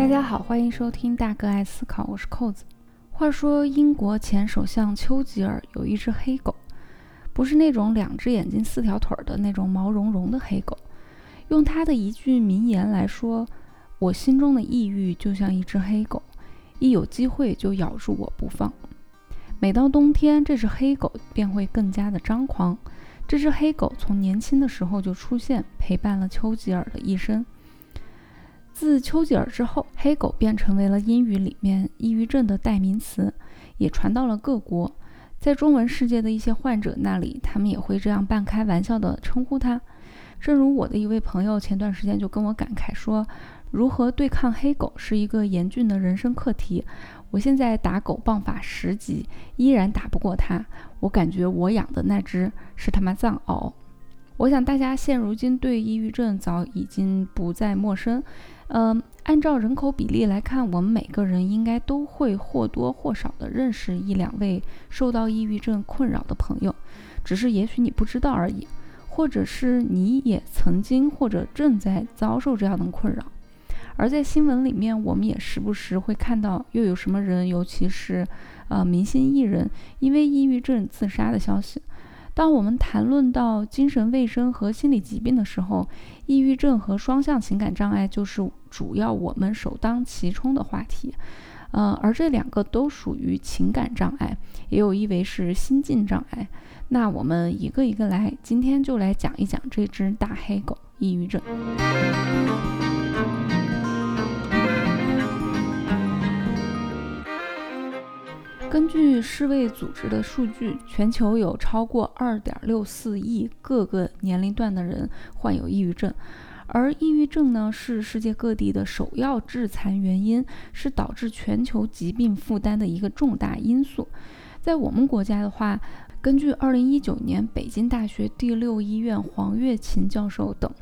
大家好，欢迎收听大哥爱思考，我是扣子。话说英国前首相丘吉尔有一只黑狗，不是那种两只眼睛四条腿的那种毛茸茸的黑狗。用他的一句名言来说，我心中的抑郁就像一只黑狗，一有机会就咬住我不放。每到冬天，这只黑狗便会更加的张狂。这只黑狗从年轻的时候就出现，陪伴了丘吉尔的一生。自丘吉尔之后，黑狗便成为了英语里面抑郁症的代名词，也传到了各国。在中文世界的一些患者那里，他们也会这样半开玩笑地称呼它。正如我的一位朋友前段时间就跟我感慨说，如何对抗黑狗是一个严峻的人生课题。我现在打狗棒法十级，依然打不过它。我感觉我养的那只是他妈藏獒。我想大家现如今对抑郁症早已经不再陌生。嗯，按照人口比例来看，我们每个人应该都会或多或少的认识一两位受到抑郁症困扰的朋友，只是也许你不知道而已，或者是你也曾经或者正在遭受这样的困扰。而在新闻里面，我们也时不时会看到又有什么人，尤其是呃明星艺人，因为抑郁症自杀的消息。当我们谈论到精神卫生和心理疾病的时候，抑郁症和双向情感障碍就是主要我们首当其冲的话题。呃，而这两个都属于情感障碍，也有一为是心境障碍。那我们一个一个来，今天就来讲一讲这只大黑狗——抑郁症。根据世卫组织的数据，全球有超过二点六四亿各个年龄段的人患有抑郁症，而抑郁症呢是世界各地的首要致残原因，是导致全球疾病负担的一个重大因素。在我们国家的话，根据二零一九年北京大学第六医院黄月琴教授等。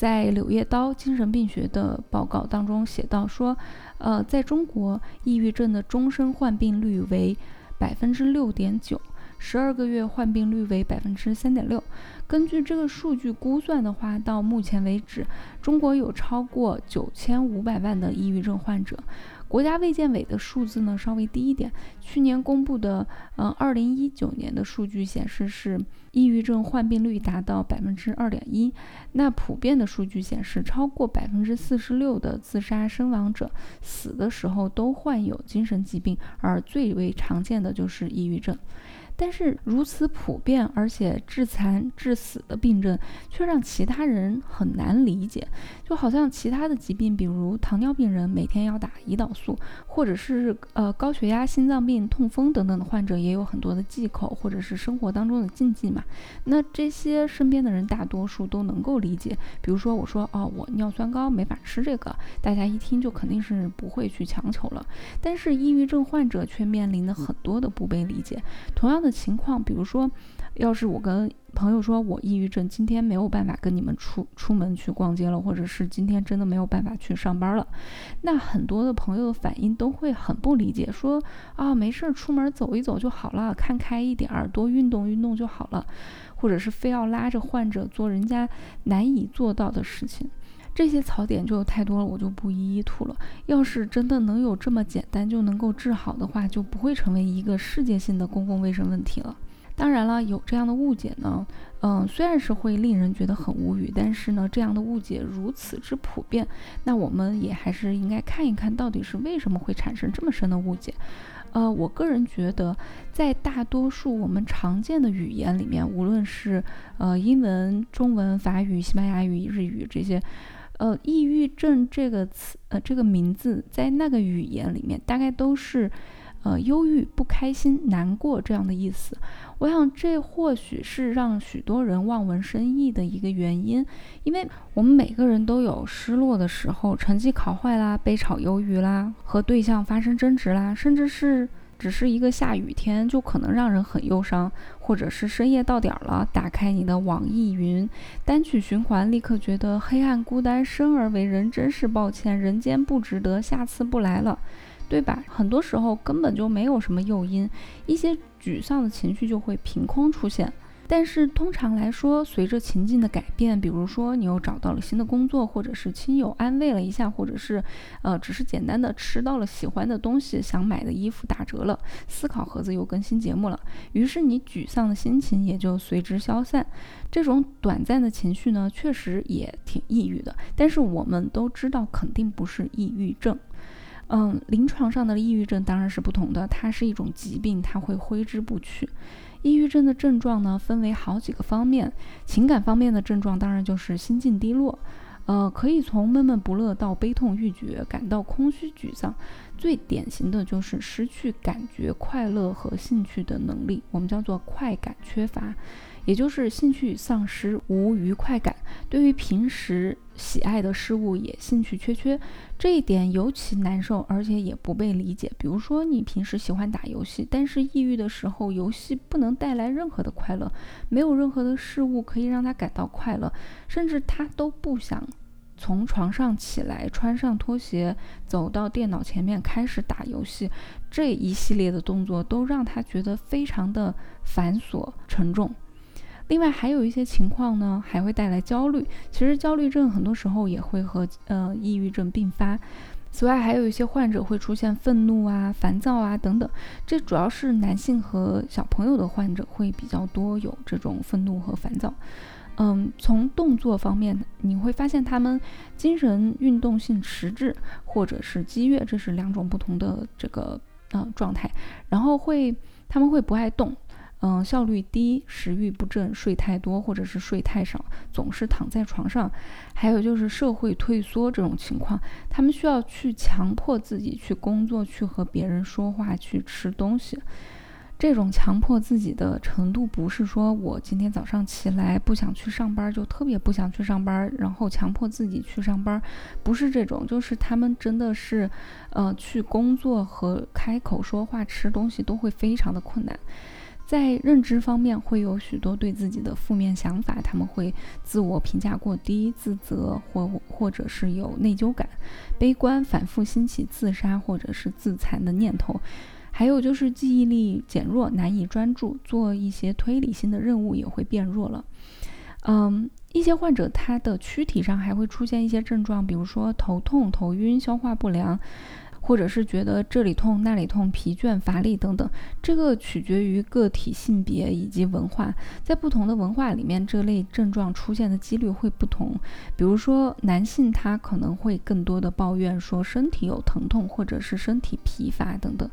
在《柳叶刀精神病学》的报告当中写到说，呃，在中国，抑郁症的终身患病率为百分之六点九，十二个月患病率为百分之三点六。根据这个数据估算的话，到目前为止，中国有超过九千五百万的抑郁症患者。国家卫健委的数字呢稍微低一点，去年公布的，呃，二零一九年的数据显示是抑郁症患病率达到百分之二点一。那普遍的数据显示，超过百分之四十六的自杀身亡者死的时候都患有精神疾病，而最为常见的就是抑郁症。但是如此普遍而且致残致死的病症，却让其他人很难理解。就好像其他的疾病，比如糖尿病人每天要打胰岛素，或者是呃高血压、心脏病、痛风等等的患者，也有很多的忌口或者是生活当中的禁忌嘛。那这些身边的人大多数都能够理解。比如说我说哦，我尿酸高没法吃这个，大家一听就肯定是不会去强求了。但是抑郁症患者却面临了很多的不被理解。同样的。情况，比如说，要是我跟朋友说我抑郁症，今天没有办法跟你们出出门去逛街了，或者是今天真的没有办法去上班了，那很多的朋友的反应都会很不理解，说啊，没事，出门走一走就好了，看开一点儿，多运动运动就好了，或者是非要拉着患者做人家难以做到的事情。这些槽点就太多了，我就不一一吐了。要是真的能有这么简单就能够治好的话，就不会成为一个世界性的公共卫生问题了。当然了，有这样的误解呢，嗯，虽然是会令人觉得很无语，但是呢，这样的误解如此之普遍，那我们也还是应该看一看到底是为什么会产生这么深的误解。呃，我个人觉得，在大多数我们常见的语言里面，无论是呃英文、中文、法语、西班牙语、日语这些。呃，抑郁症这个词，呃，这个名字在那个语言里面大概都是，呃，忧郁、不开心、难过这样的意思。我想这或许是让许多人望文生义的一个原因，因为我们每个人都有失落的时候，成绩考坏啦，被炒鱿鱼啦，和对象发生争执啦，甚至是。只是一个下雨天，就可能让人很忧伤，或者是深夜到点儿了，打开你的网易云单曲循环，立刻觉得黑暗孤单，生而为人真是抱歉，人间不值得，下次不来了，对吧？很多时候根本就没有什么诱因，一些沮丧的情绪就会凭空出现。但是通常来说，随着情境的改变，比如说你又找到了新的工作，或者是亲友安慰了一下，或者是呃只是简单的吃到了喜欢的东西，想买的衣服打折了，思考盒子又更新节目了，于是你沮丧的心情也就随之消散。这种短暂的情绪呢，确实也挺抑郁的，但是我们都知道肯定不是抑郁症。嗯，临床上的抑郁症当然是不同的，它是一种疾病，它会挥之不去。抑郁症的症状呢，分为好几个方面。情感方面的症状当然就是心境低落，呃，可以从闷闷不乐到悲痛欲绝，感到空虚沮丧。最典型的就是失去感觉快乐和兴趣的能力，我们叫做快感缺乏。也就是兴趣丧失，无愉快感，对于平时喜爱的事物也兴趣缺缺，这一点尤其难受，而且也不被理解。比如说，你平时喜欢打游戏，但是抑郁的时候，游戏不能带来任何的快乐，没有任何的事物可以让他感到快乐，甚至他都不想从床上起来，穿上拖鞋，走到电脑前面开始打游戏。这一系列的动作都让他觉得非常的繁琐沉重。另外还有一些情况呢，还会带来焦虑。其实焦虑症很多时候也会和呃抑郁症并发。此外，还有一些患者会出现愤怒啊、烦躁啊等等。这主要是男性和小朋友的患者会比较多有这种愤怒和烦躁。嗯，从动作方面，你会发现他们精神运动性迟滞或者是激越，这是两种不同的这个呃状态。然后会他们会不爱动。嗯，效率低，食欲不振，睡太多或者是睡太少，总是躺在床上，还有就是社会退缩这种情况，他们需要去强迫自己去工作，去和别人说话，去吃东西。这种强迫自己的程度，不是说我今天早上起来不想去上班，就特别不想去上班，然后强迫自己去上班，不是这种，就是他们真的是，呃，去工作和开口说话、吃东西都会非常的困难。在认知方面会有许多对自己的负面想法，他们会自我评价过低、自责或或者是有内疚感、悲观，反复兴起自杀或者是自残的念头，还有就是记忆力减弱，难以专注，做一些推理性的任务也会变弱了。嗯，一些患者他的躯体上还会出现一些症状，比如说头痛、头晕、消化不良。或者是觉得这里痛那里痛、疲倦乏力等等，这个取决于个体性别以及文化，在不同的文化里面，这类症状出现的几率会不同。比如说，男性他可能会更多的抱怨说身体有疼痛，或者是身体疲乏等等，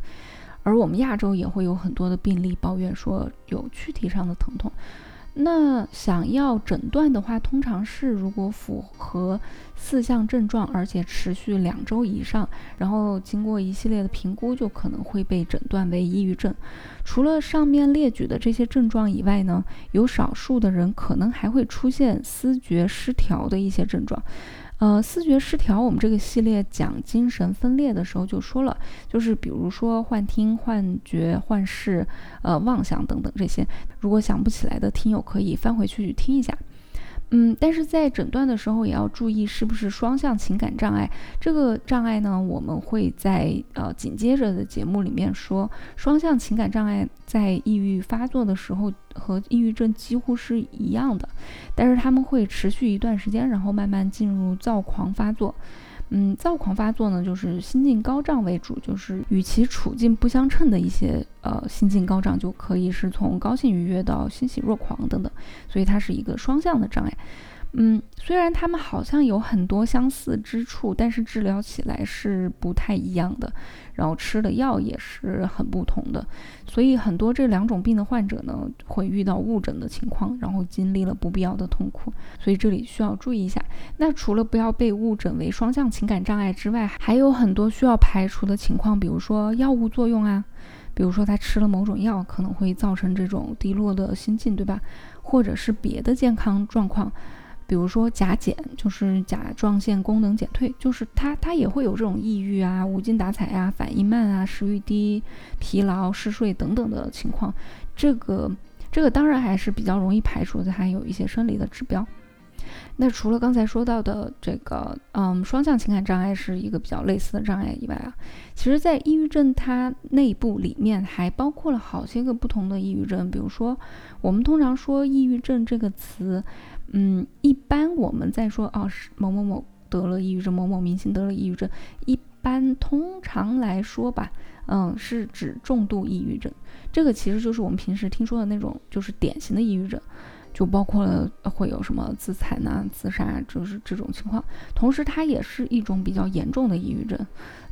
而我们亚洲也会有很多的病例抱怨说有躯体上的疼痛。那想要诊断的话，通常是如果符合四项症状，而且持续两周以上，然后经过一系列的评估，就可能会被诊断为抑郁症。除了上面列举的这些症状以外呢，有少数的人可能还会出现思觉失调的一些症状。呃，思觉失调，我们这个系列讲精神分裂的时候就说了，就是比如说幻听、幻觉、幻视、呃妄想等等这些，如果想不起来的听友可以翻回去听一下。嗯，但是在诊断的时候也要注意是不是双向情感障碍。这个障碍呢，我们会在呃紧接着的节目里面说。双向情感障碍在抑郁发作的时候和抑郁症几乎是一样的，但是他们会持续一段时间，然后慢慢进入躁狂发作。嗯，躁狂发作呢，就是心境高涨为主，就是与其处境不相称的一些呃心境高涨，就可以是从高兴愉悦到欣喜若狂等等，所以它是一个双向的障碍。嗯，虽然他们好像有很多相似之处，但是治疗起来是不太一样的，然后吃的药也是很不同的，所以很多这两种病的患者呢，会遇到误诊的情况，然后经历了不必要的痛苦，所以这里需要注意一下。那除了不要被误诊为双向情感障碍之外，还有很多需要排除的情况，比如说药物作用啊，比如说他吃了某种药可能会造成这种低落的心境，对吧？或者是别的健康状况。比如说甲减，就是甲状腺功能减退，就是它它也会有这种抑郁啊、无精打采啊、反应慢啊、食欲低、疲劳、嗜睡等等的情况。这个这个当然还是比较容易排除的，还有一些生理的指标。那除了刚才说到的这个，嗯，双向情感障碍是一个比较类似的障碍以外啊，其实，在抑郁症它内部里面还包括了好些个不同的抑郁症。比如说，我们通常说抑郁症这个词，嗯，一般我们在说哦，是某某某得了抑郁症，某某明星得了抑郁症，一般通常来说吧，嗯，是指重度抑郁症。这个其实就是我们平时听说的那种，就是典型的抑郁症。就包括了会有什么自残呐、自杀，就是这种情况。同时，它也是一种比较严重的抑郁症。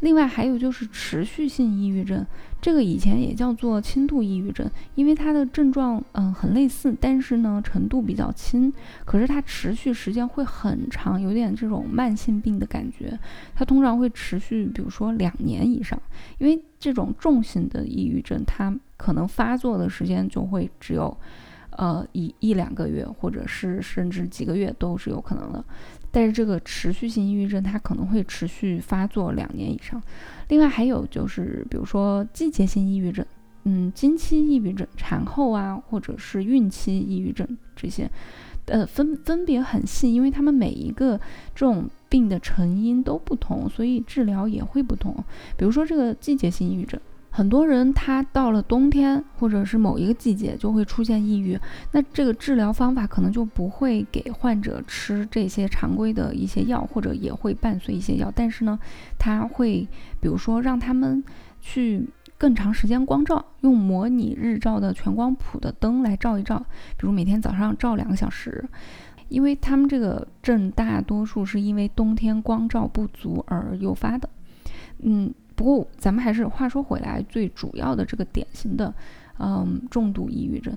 另外，还有就是持续性抑郁症，这个以前也叫做轻度抑郁症，因为它的症状嗯很类似，但是呢程度比较轻，可是它持续时间会很长，有点这种慢性病的感觉。它通常会持续，比如说两年以上。因为这种重型的抑郁症，它可能发作的时间就会只有。呃，一一两个月，或者是甚至几个月都是有可能的。但是这个持续性抑郁症，它可能会持续发作两年以上。另外还有就是，比如说季节性抑郁症，嗯，经期抑郁症、产后啊，或者是孕期抑郁症这些，呃，分分别很细，因为他们每一个这种病的成因都不同，所以治疗也会不同。比如说这个季节性抑郁症。很多人他到了冬天或者是某一个季节就会出现抑郁，那这个治疗方法可能就不会给患者吃这些常规的一些药，或者也会伴随一些药，但是呢，他会比如说让他们去更长时间光照，用模拟日照的全光谱的灯来照一照，比如每天早上照两个小时，因为他们这个症大多数是因为冬天光照不足而诱发的，嗯。不过，咱们还是话说回来，最主要的这个典型的，嗯，重度抑郁症，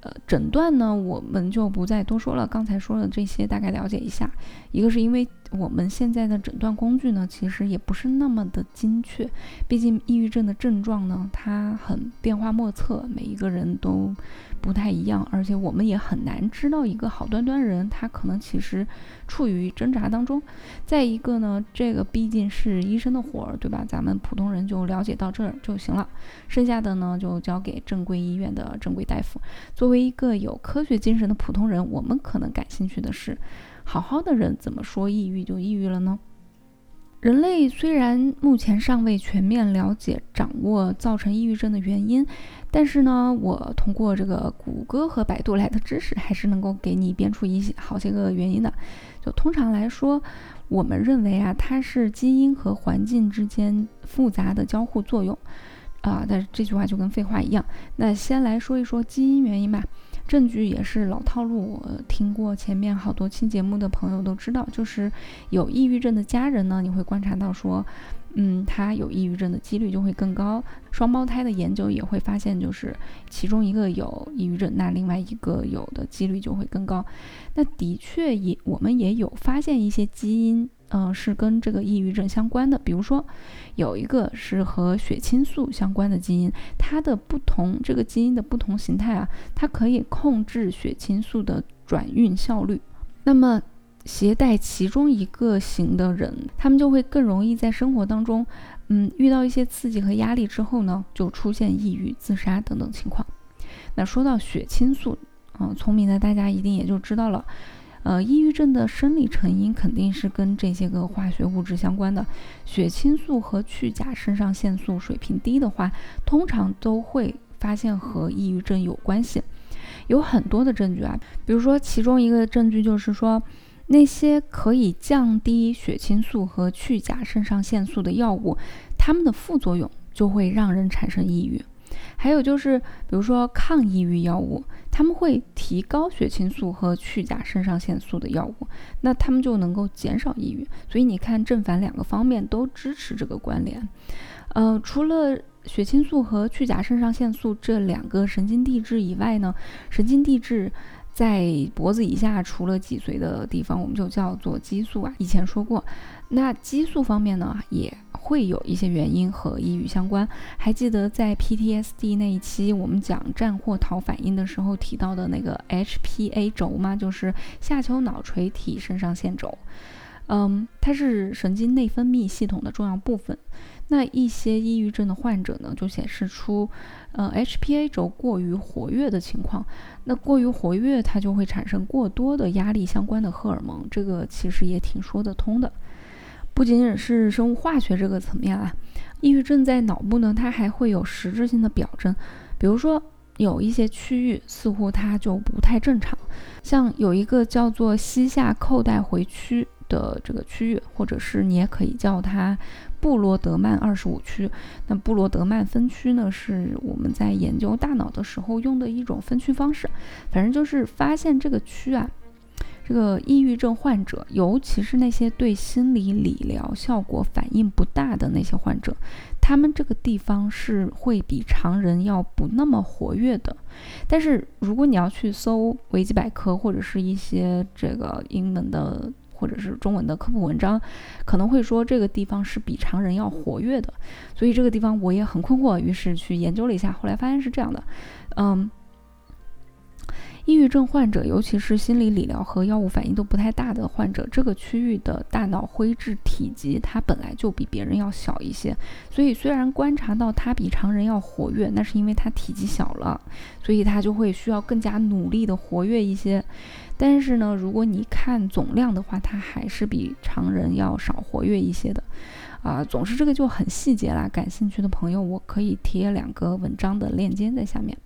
呃，诊断呢，我们就不再多说了。刚才说的这些，大概了解一下。一个是因为我们现在的诊断工具呢，其实也不是那么的精确，毕竟抑郁症的症状呢，它很变化莫测，每一个人都。不太一样，而且我们也很难知道一个好端端人，他可能其实处于挣扎当中。再一个呢，这个毕竟是医生的活儿，对吧？咱们普通人就了解到这儿就行了，剩下的呢就交给正规医院的正规大夫。作为一个有科学精神的普通人，我们可能感兴趣的是，好好的人怎么说抑郁就抑郁了呢？人类虽然目前尚未全面了解掌握造成抑郁症的原因，但是呢，我通过这个谷歌和百度来的知识，还是能够给你编出一些好些个原因的。就通常来说，我们认为啊，它是基因和环境之间复杂的交互作用啊。但是这句话就跟废话一样。那先来说一说基因原因吧。证据也是老套路，我听过前面好多期节目的朋友都知道，就是有抑郁症的家人呢，你会观察到说，嗯，他有抑郁症的几率就会更高。双胞胎的研究也会发现，就是其中一个有抑郁症，那另外一个有的几率就会更高。那的确也，我们也有发现一些基因。嗯，是跟这个抑郁症相关的。比如说，有一个是和血清素相关的基因，它的不同，这个基因的不同形态啊，它可以控制血清素的转运效率。那么，携带其中一个型的人，他们就会更容易在生活当中，嗯，遇到一些刺激和压力之后呢，就出现抑郁、自杀等等情况。那说到血清素，嗯，聪明的大家一定也就知道了。呃，抑郁症的生理成因肯定是跟这些个化学物质相关的。血清素和去甲肾上腺素水平低的话，通常都会发现和抑郁症有关系。有很多的证据啊，比如说其中一个证据就是说，那些可以降低血清素和去甲肾上腺素的药物，它们的副作用就会让人产生抑郁。还有就是，比如说抗抑郁药物，他们会提高血清素和去甲肾上腺素的药物，那他们就能够减少抑郁。所以你看，正反两个方面都支持这个关联。呃，除了血清素和去甲肾上腺素这两个神经递质以外呢，神经递质在脖子以下除了脊髓的地方，我们就叫做激素啊。以前说过，那激素方面呢，也。会有一些原因和抑郁相关。还记得在 PTSD 那一期我们讲战或逃反应的时候提到的那个 HPA 轴吗？就是下丘脑垂体肾上腺轴。嗯，它是神经内分泌系统的重要部分。那一些抑郁症的患者呢，就显示出，呃，HPA 轴过于活跃的情况。那过于活跃，它就会产生过多的压力相关的荷尔蒙，这个其实也挺说得通的。不仅仅是生物化学这个层面啊，抑郁症在脑部呢，它还会有实质性的表征，比如说有一些区域似乎它就不太正常，像有一个叫做膝下扣带回区的这个区域，或者是你也可以叫它。布罗德曼二十五区，那布罗德曼分区呢，是我们在研究大脑的时候用的一种分区方式。反正就是发现这个区啊，这个抑郁症患者，尤其是那些对心理理疗效果反应不大的那些患者，他们这个地方是会比常人要不那么活跃的。但是如果你要去搜维基百科或者是一些这个英文的。或者是中文的科普文章，可能会说这个地方是比常人要活跃的，所以这个地方我也很困惑，于是去研究了一下，后来发现是这样的，嗯。抑郁症患者，尤其是心理理疗和药物反应都不太大的患者，这个区域的大脑灰质体积它本来就比别人要小一些，所以虽然观察到它比常人要活跃，那是因为它体积小了，所以它就会需要更加努力的活跃一些。但是呢，如果你看总量的话，它还是比常人要少活跃一些的。啊，总之这个就很细节啦。感兴趣的朋友，我可以贴两个文章的链接在下面。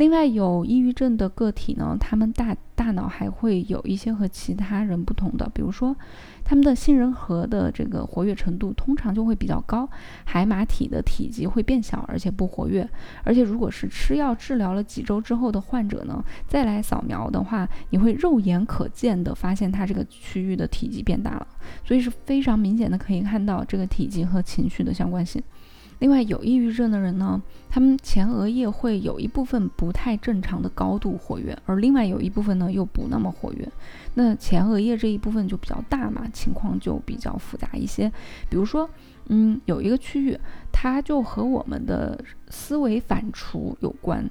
另外，有抑郁症的个体呢，他们大大脑还会有一些和其他人不同的，比如说，他们的杏仁核的这个活跃程度通常就会比较高，海马体的体积会变小，而且不活跃。而且，如果是吃药治疗了几周之后的患者呢，再来扫描的话，你会肉眼可见的发现它这个区域的体积变大了，所以是非常明显的可以看到这个体积和情绪的相关性。另外，有抑郁症的人呢，他们前额叶会有一部分不太正常的高度活跃，而另外有一部分呢又不那么活跃。那前额叶这一部分就比较大嘛，情况就比较复杂一些。比如说，嗯，有一个区域，它就和我们的思维反刍有关。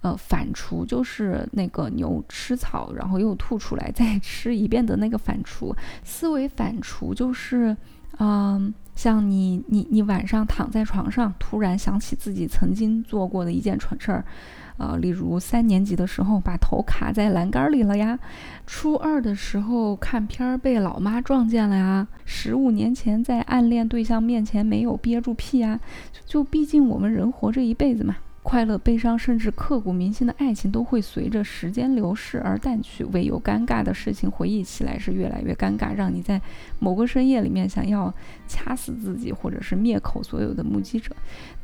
呃，反刍就是那个牛吃草，然后又吐出来再吃一遍的那个反刍。思维反刍就是，嗯。像你，你，你晚上躺在床上，突然想起自己曾经做过的一件蠢事儿，呃，例如三年级的时候把头卡在栏杆里了呀，初二的时候看片儿被老妈撞见了呀，十五年前在暗恋对象面前没有憋住屁呀，就毕竟我们人活这一辈子嘛。快乐、悲伤，甚至刻骨铭心的爱情，都会随着时间流逝而淡去。唯有尴尬的事情，回忆起来是越来越尴尬，让你在某个深夜里面想要掐死自己，或者是灭口所有的目击者。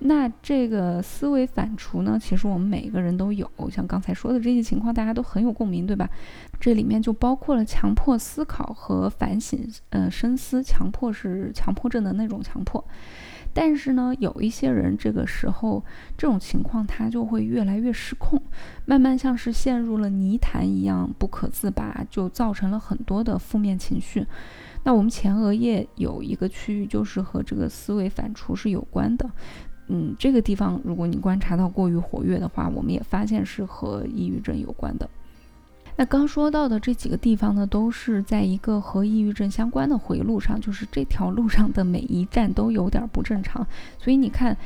那这个思维反刍呢？其实我们每个人都有，像刚才说的这些情况，大家都很有共鸣，对吧？这里面就包括了强迫思考和反省，呃，深思。强迫是强迫症的那种强迫。但是呢，有一些人这个时候这种情况他就会越来越失控，慢慢像是陷入了泥潭一样不可自拔，就造成了很多的负面情绪。那我们前额叶有一个区域就是和这个思维反刍是有关的，嗯，这个地方如果你观察到过于活跃的话，我们也发现是和抑郁症有关的。那刚说到的这几个地方呢，都是在一个和抑郁症相关的回路上，就是这条路上的每一站都有点不正常。所以你看，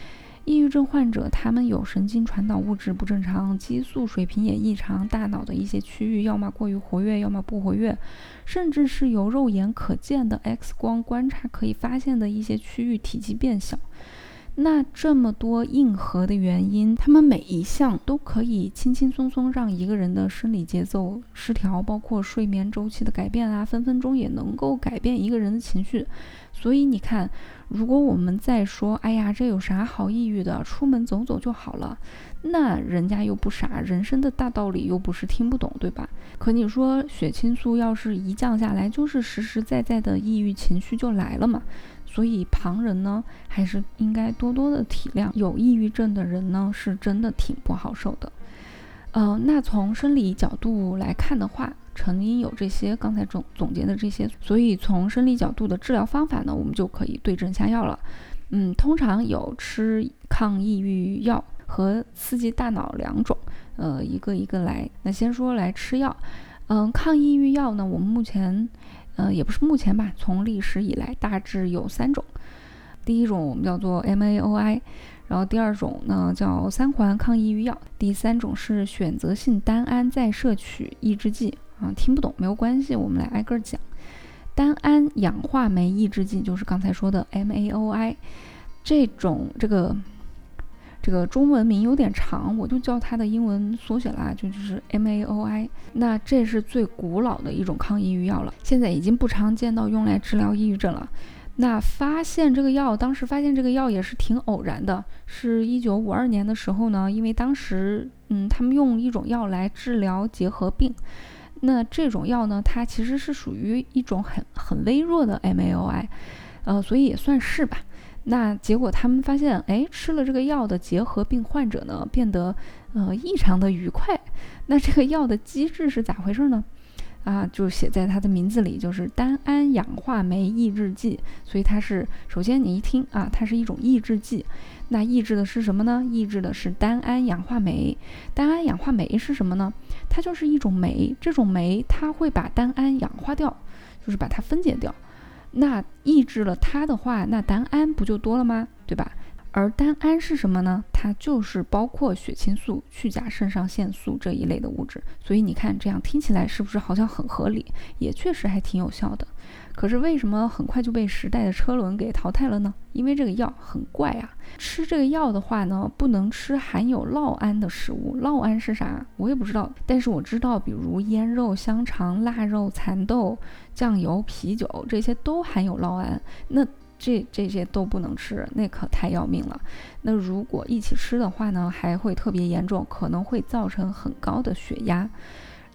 抑郁症患者他们有神经传导物质不正常，激素水平也异常，大脑的一些区域要么过于活跃，要么不活跃，甚至是由肉眼可见的 X 光观察可以发现的一些区域体积变小。那这么多硬核的原因，他们每一项都可以轻轻松松让一个人的生理节奏失调，包括睡眠周期的改变啊，分分钟也能够改变一个人的情绪。所以你看，如果我们再说，哎呀，这有啥好抑郁的？出门走走就好了，那人家又不傻，人生的大道理又不是听不懂，对吧？可你说血清素要是一降下来，就是实实在在的抑郁情绪就来了嘛？所以旁人呢，还是应该多多的体谅。有抑郁症的人呢，是真的挺不好受的。呃，那从生理角度来看的话，成因有这些，刚才总总结的这些。所以从生理角度的治疗方法呢，我们就可以对症下药了。嗯，通常有吃抗抑郁药和刺激大脑两种。呃，一个一个来。那先说来吃药。嗯，抗抑郁药呢，我们目前。呃，也不是目前吧，从历史以来大致有三种。第一种我们叫做 MAOI，然后第二种呢叫三环抗抑郁药，第三种是选择性单胺再摄取抑制剂啊。听不懂没有关系，我们来挨个讲。单胺氧化酶抑制剂就是刚才说的 MAOI，这种这个这个中文名有点长，我就叫它的英文缩写啦，就就是 MAOI。那这是最古老的一种抗抑郁药了，现在已经不常见到用来治疗抑郁症了。那发现这个药，当时发现这个药也是挺偶然的，是一九五二年的时候呢，因为当时，嗯，他们用一种药来治疗结核病，那这种药呢，它其实是属于一种很很微弱的 MAOI，呃，所以也算是吧。那结果他们发现，哎，吃了这个药的结核病患者呢，变得呃异常的愉快。那这个药的机制是咋回事呢？啊，就写在它的名字里，就是单胺氧化酶抑制剂，所以它是首先你一听啊，它是一种抑制剂，那抑制的是什么呢？抑制的是单胺氧化酶。单胺氧化酶是什么呢？它就是一种酶，这种酶它会把单胺氧化掉，就是把它分解掉。那抑制了它的话，那单胺不就多了吗？对吧？而单胺是什么呢？它就是包括血清素、去甲肾上腺素这一类的物质。所以你看，这样听起来是不是好像很合理？也确实还挺有效的。可是为什么很快就被时代的车轮给淘汰了呢？因为这个药很怪啊！吃这个药的话呢，不能吃含有酪胺的食物。酪胺是啥？我也不知道。但是我知道，比如腌肉、香肠、腊肉、蚕豆、酱油、啤酒这些都含有酪胺。那这这些都不能吃，那可太要命了。那如果一起吃的话呢，还会特别严重，可能会造成很高的血压。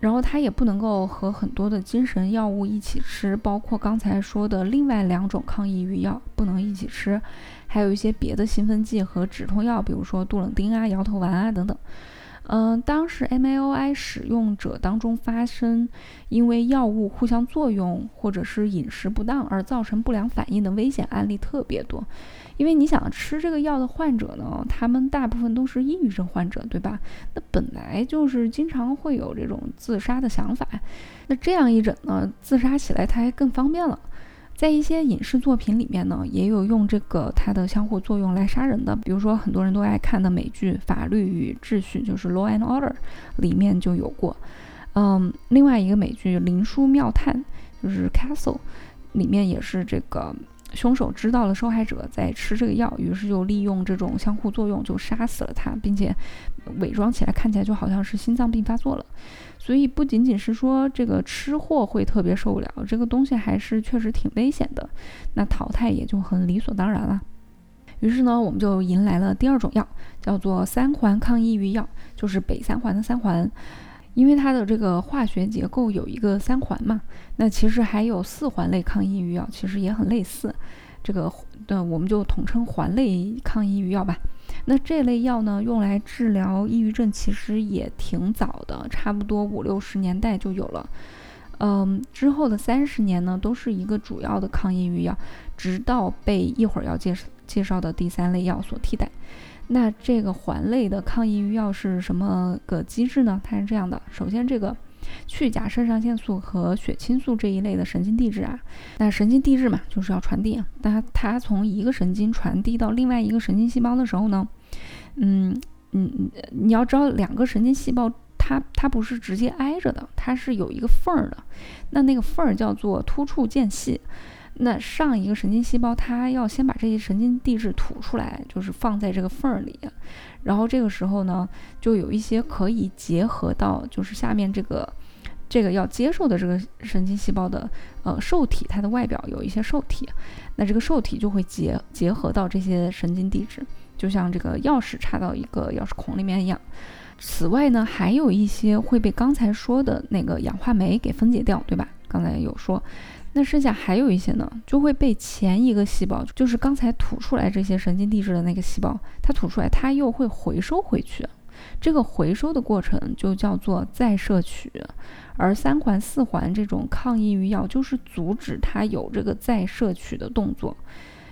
然后它也不能够和很多的精神药物一起吃，包括刚才说的另外两种抗抑郁药不能一起吃，还有一些别的兴奋剂和止痛药，比如说杜冷丁啊、摇头丸啊等等。嗯，当时 MAOI 使用者当中发生因为药物互相作用或者是饮食不当而造成不良反应的危险案例特别多。因为你想吃这个药的患者呢，他们大部分都是抑郁症患者，对吧？那本来就是经常会有这种自杀的想法，那这样一整呢，自杀起来他还更方便了。在一些影视作品里面呢，也有用这个它的相互作用来杀人的，比如说很多人都爱看的美剧《法律与秩序》，就是《Law and Order》里面就有过。嗯，另外一个美剧《灵书妙探》就是《Castle》里面也是这个凶手知道了受害者在吃这个药，于是就利用这种相互作用就杀死了他，并且伪装起来看起来就好像是心脏病发作了。所以不仅仅是说这个吃货会特别受不了，这个东西还是确实挺危险的，那淘汰也就很理所当然了。于是呢，我们就迎来了第二种药，叫做三环抗抑郁药，就是北三环的三环，因为它的这个化学结构有一个三环嘛。那其实还有四环类抗抑郁药，其实也很类似，这个的我们就统称环类抗抑郁药吧。那这类药呢，用来治疗抑郁症其实也挺早的，差不多五六十年代就有了。嗯，之后的三十年呢，都是一个主要的抗抑郁药，直到被一会儿要介绍介绍的第三类药所替代。那这个环类的抗抑郁药是什么个机制呢？它是这样的：首先，这个去甲肾上腺素和血清素这一类的神经递质啊，那神经递质嘛，就是要传递啊。那它从一个神经传递到另外一个神经细胞的时候呢，嗯嗯，你要知道，两个神经细胞它它不是直接挨着的，它是有一个缝儿的。那那个缝儿叫做突触间隙。那上一个神经细胞它要先把这些神经递质吐出来，就是放在这个缝儿里。然后这个时候呢，就有一些可以结合到，就是下面这个这个要接受的这个神经细胞的呃受体，它的外表有一些受体，那这个受体就会结结合到这些神经递质，就像这个钥匙插到一个钥匙孔里面一样。此外呢，还有一些会被刚才说的那个氧化酶给分解掉，对吧？刚才有说。那剩下还有一些呢，就会被前一个细胞，就是刚才吐出来这些神经递质的那个细胞，它吐出来，它又会回收回去。这个回收的过程就叫做再摄取。而三环、四环这种抗抑郁药就是阻止它有这个再摄取的动作，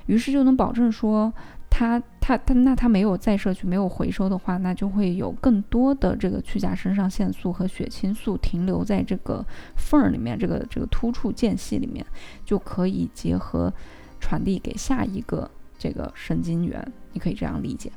于是就能保证说，它它它那它没有再摄取、没有回收的话，那就会有更多的这个去甲肾上腺素和血清素停留在这个缝儿里面，这个这个突触间隙里面，就可以结合传递给下一个这个神经元。你可以这样理解。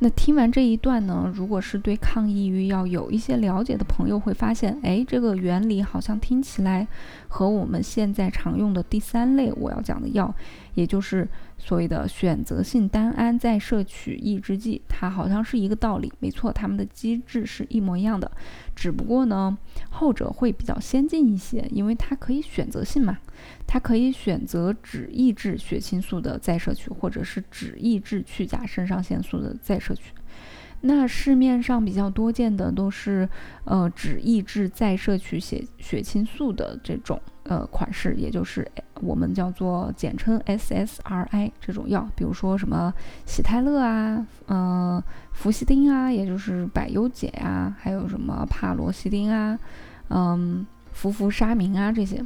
那听完这一段呢，如果是对抗抑郁药有一些了解的朋友，会发现，哎，这个原理好像听起来和我们现在常用的第三类我要讲的药，也就是所谓的选择性单胺再摄取抑制剂，它好像是一个道理。没错，它们的机制是一模一样的，只不过呢，后者会比较先进一些，因为它可以选择性嘛。它可以选择只抑制血清素的再摄取，或者是只抑制去甲肾上腺素的再摄取。那市面上比较多见的都是，呃，只抑制再摄取血血清素的这种呃款式，也就是我们叫做简称 SSRI 这种药，比如说什么喜泰乐啊，嗯，氟西汀啊，也就是百忧解啊，还有什么帕罗西汀啊，嗯，氟呋沙明啊这些。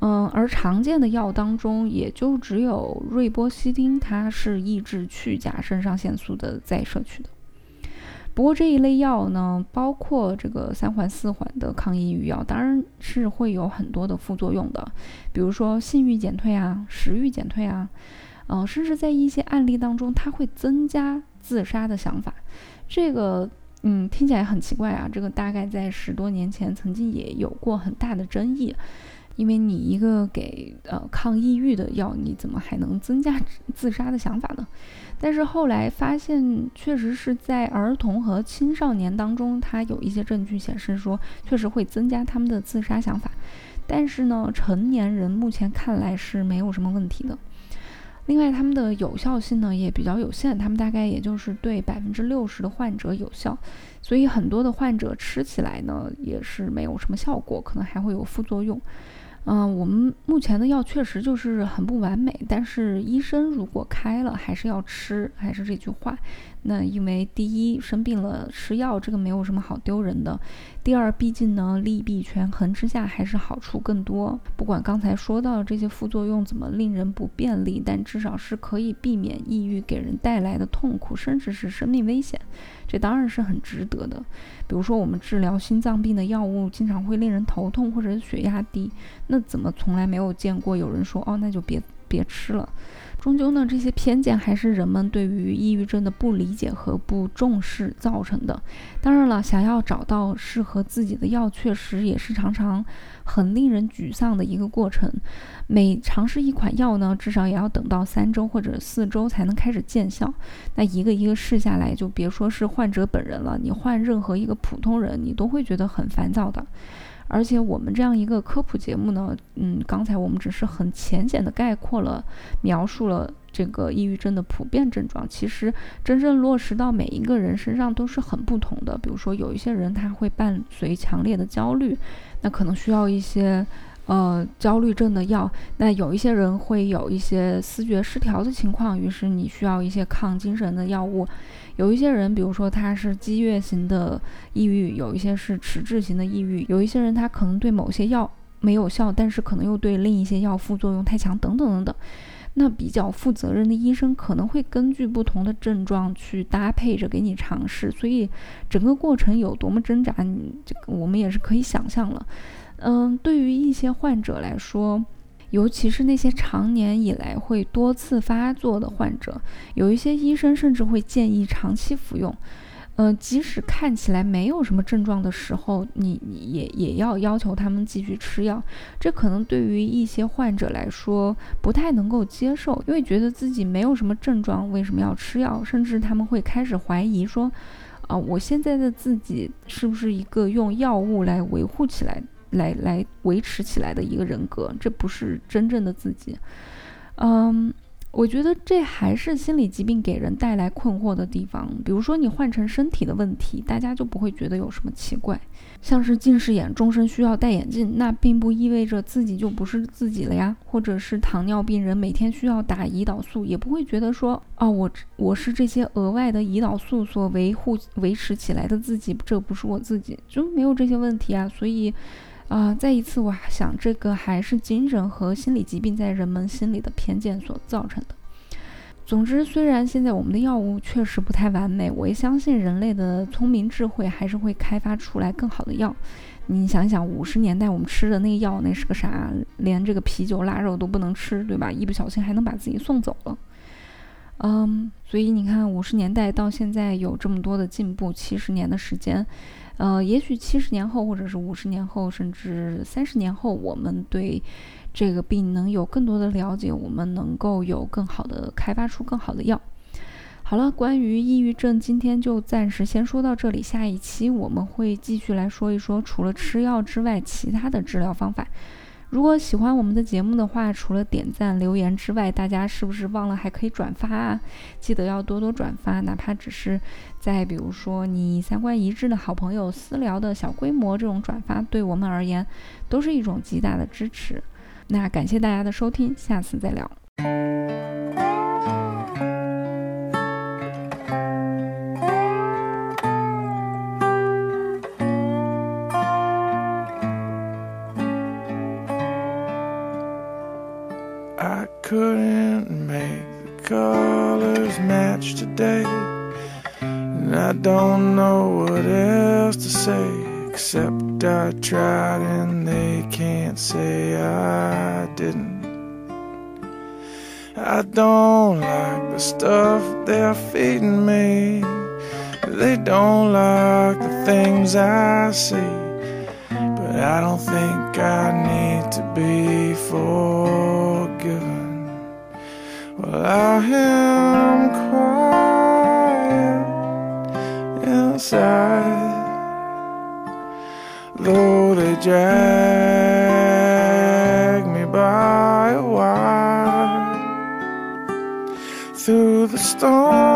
嗯，而常见的药当中，也就只有瑞波西汀，它是抑制去甲肾上腺素的再摄取的。不过这一类药呢，包括这个三环、四环的抗抑郁药，当然是会有很多的副作用的，比如说性欲减退啊、食欲减退啊，嗯，甚至在一些案例当中，它会增加自杀的想法。这个，嗯，听起来很奇怪啊。这个大概在十多年前曾经也有过很大的争议。因为你一个给呃抗抑郁的药，你怎么还能增加自杀的想法呢？但是后来发现，确实是在儿童和青少年当中，它有一些证据显示说，确实会增加他们的自杀想法。但是呢，成年人目前看来是没有什么问题的。另外，他们的有效性呢也比较有限，他们大概也就是对百分之六十的患者有效，所以很多的患者吃起来呢也是没有什么效果，可能还会有副作用。嗯，我们目前的药确实就是很不完美，但是医生如果开了，还是要吃，还是这句话。那因为第一生病了吃药，这个没有什么好丢人的。第二，毕竟呢利弊权衡之下，还是好处更多。不管刚才说到这些副作用怎么令人不便利，但至少是可以避免抑郁给人带来的痛苦，甚至是生命危险。这当然是很值得的。比如说我们治疗心脏病的药物，经常会令人头痛或者血压低，那怎么从来没有见过有人说哦那就别别吃了？终究呢，这些偏见还是人们对于抑郁症的不理解和不重视造成的。当然了，想要找到适合自己的药，确实也是常常很令人沮丧的一个过程。每尝试一款药呢，至少也要等到三周或者四周才能开始见效。那一个一个试下来，就别说是患者本人了，你换任何一个普通人，你都会觉得很烦躁的。而且我们这样一个科普节目呢，嗯，刚才我们只是很浅显的概括了，描述了这个抑郁症的普遍症状。其实真正落实到每一个人身上都是很不同的。比如说，有一些人他会伴随强烈的焦虑，那可能需要一些。呃，焦虑症的药，那有一些人会有一些思觉失调的情况，于是你需要一些抗精神的药物。有一些人，比如说他是激越型的抑郁，有一些是迟滞型的抑郁，有一些人他可能对某些药没有效，但是可能又对另一些药副作用太强，等等等等。那比较负责任的医生可能会根据不同的症状去搭配着给你尝试，所以整个过程有多么挣扎，你这个我们也是可以想象了。嗯，对于一些患者来说，尤其是那些常年以来会多次发作的患者，有一些医生甚至会建议长期服用。嗯，即使看起来没有什么症状的时候，你你也也要要求他们继续吃药。这可能对于一些患者来说不太能够接受，因为觉得自己没有什么症状，为什么要吃药？甚至他们会开始怀疑说，啊，我现在的自己是不是一个用药物来维护起来？来来维持起来的一个人格，这不是真正的自己。嗯，我觉得这还是心理疾病给人带来困惑的地方。比如说，你换成身体的问题，大家就不会觉得有什么奇怪。像是近视眼，终身需要戴眼镜，那并不意味着自己就不是自己了呀。或者是糖尿病人每天需要打胰岛素，也不会觉得说，哦，我我是这些额外的胰岛素所维护维持起来的自己，这不是我自己，就没有这些问题啊。所以。啊，再一次，我想这个还是精神和心理疾病在人们心里的偏见所造成的。总之，虽然现在我们的药物确实不太完美，我也相信人类的聪明智慧还是会开发出来更好的药。你想想，五十年代我们吃的那个药，那是个啥？连这个啤酒腊肉都不能吃，对吧？一不小心还能把自己送走了。嗯，所以你看，五十年代到现在有这么多的进步，七十年的时间，呃，也许七十年后，或者是五十年后，甚至三十年后，我们对这个病能有更多的了解，我们能够有更好的开发出更好的药。好了，关于抑郁症，今天就暂时先说到这里。下一期我们会继续来说一说，除了吃药之外，其他的治疗方法。如果喜欢我们的节目的话，除了点赞、留言之外，大家是不是忘了还可以转发啊？记得要多多转发，哪怕只是在比如说你三观一致的好朋友私聊的小规模这种转发，对我们而言都是一种极大的支持。那感谢大家的收听，下次再聊。Don't know what else to say, except I tried and they can't say I didn't. I don't like the stuff they're feeding me. They don't like the things I see. But I don't think I need to be forgiven. Well, I am quiet inside, though they drag me by a wire through the storm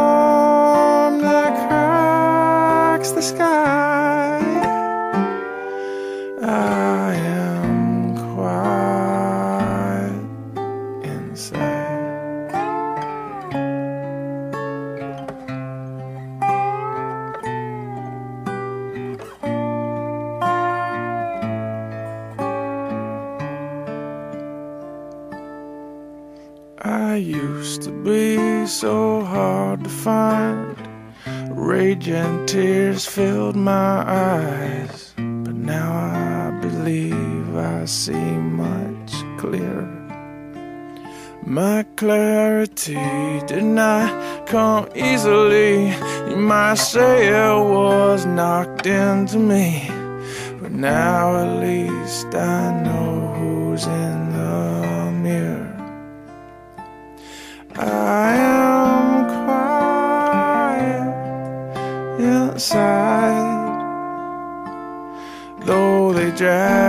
You sail was knocked into me. But now at least I know who's in the mirror. I am quiet inside, though they drag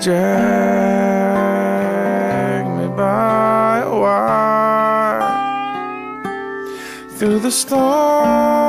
drag me by a wire through the storm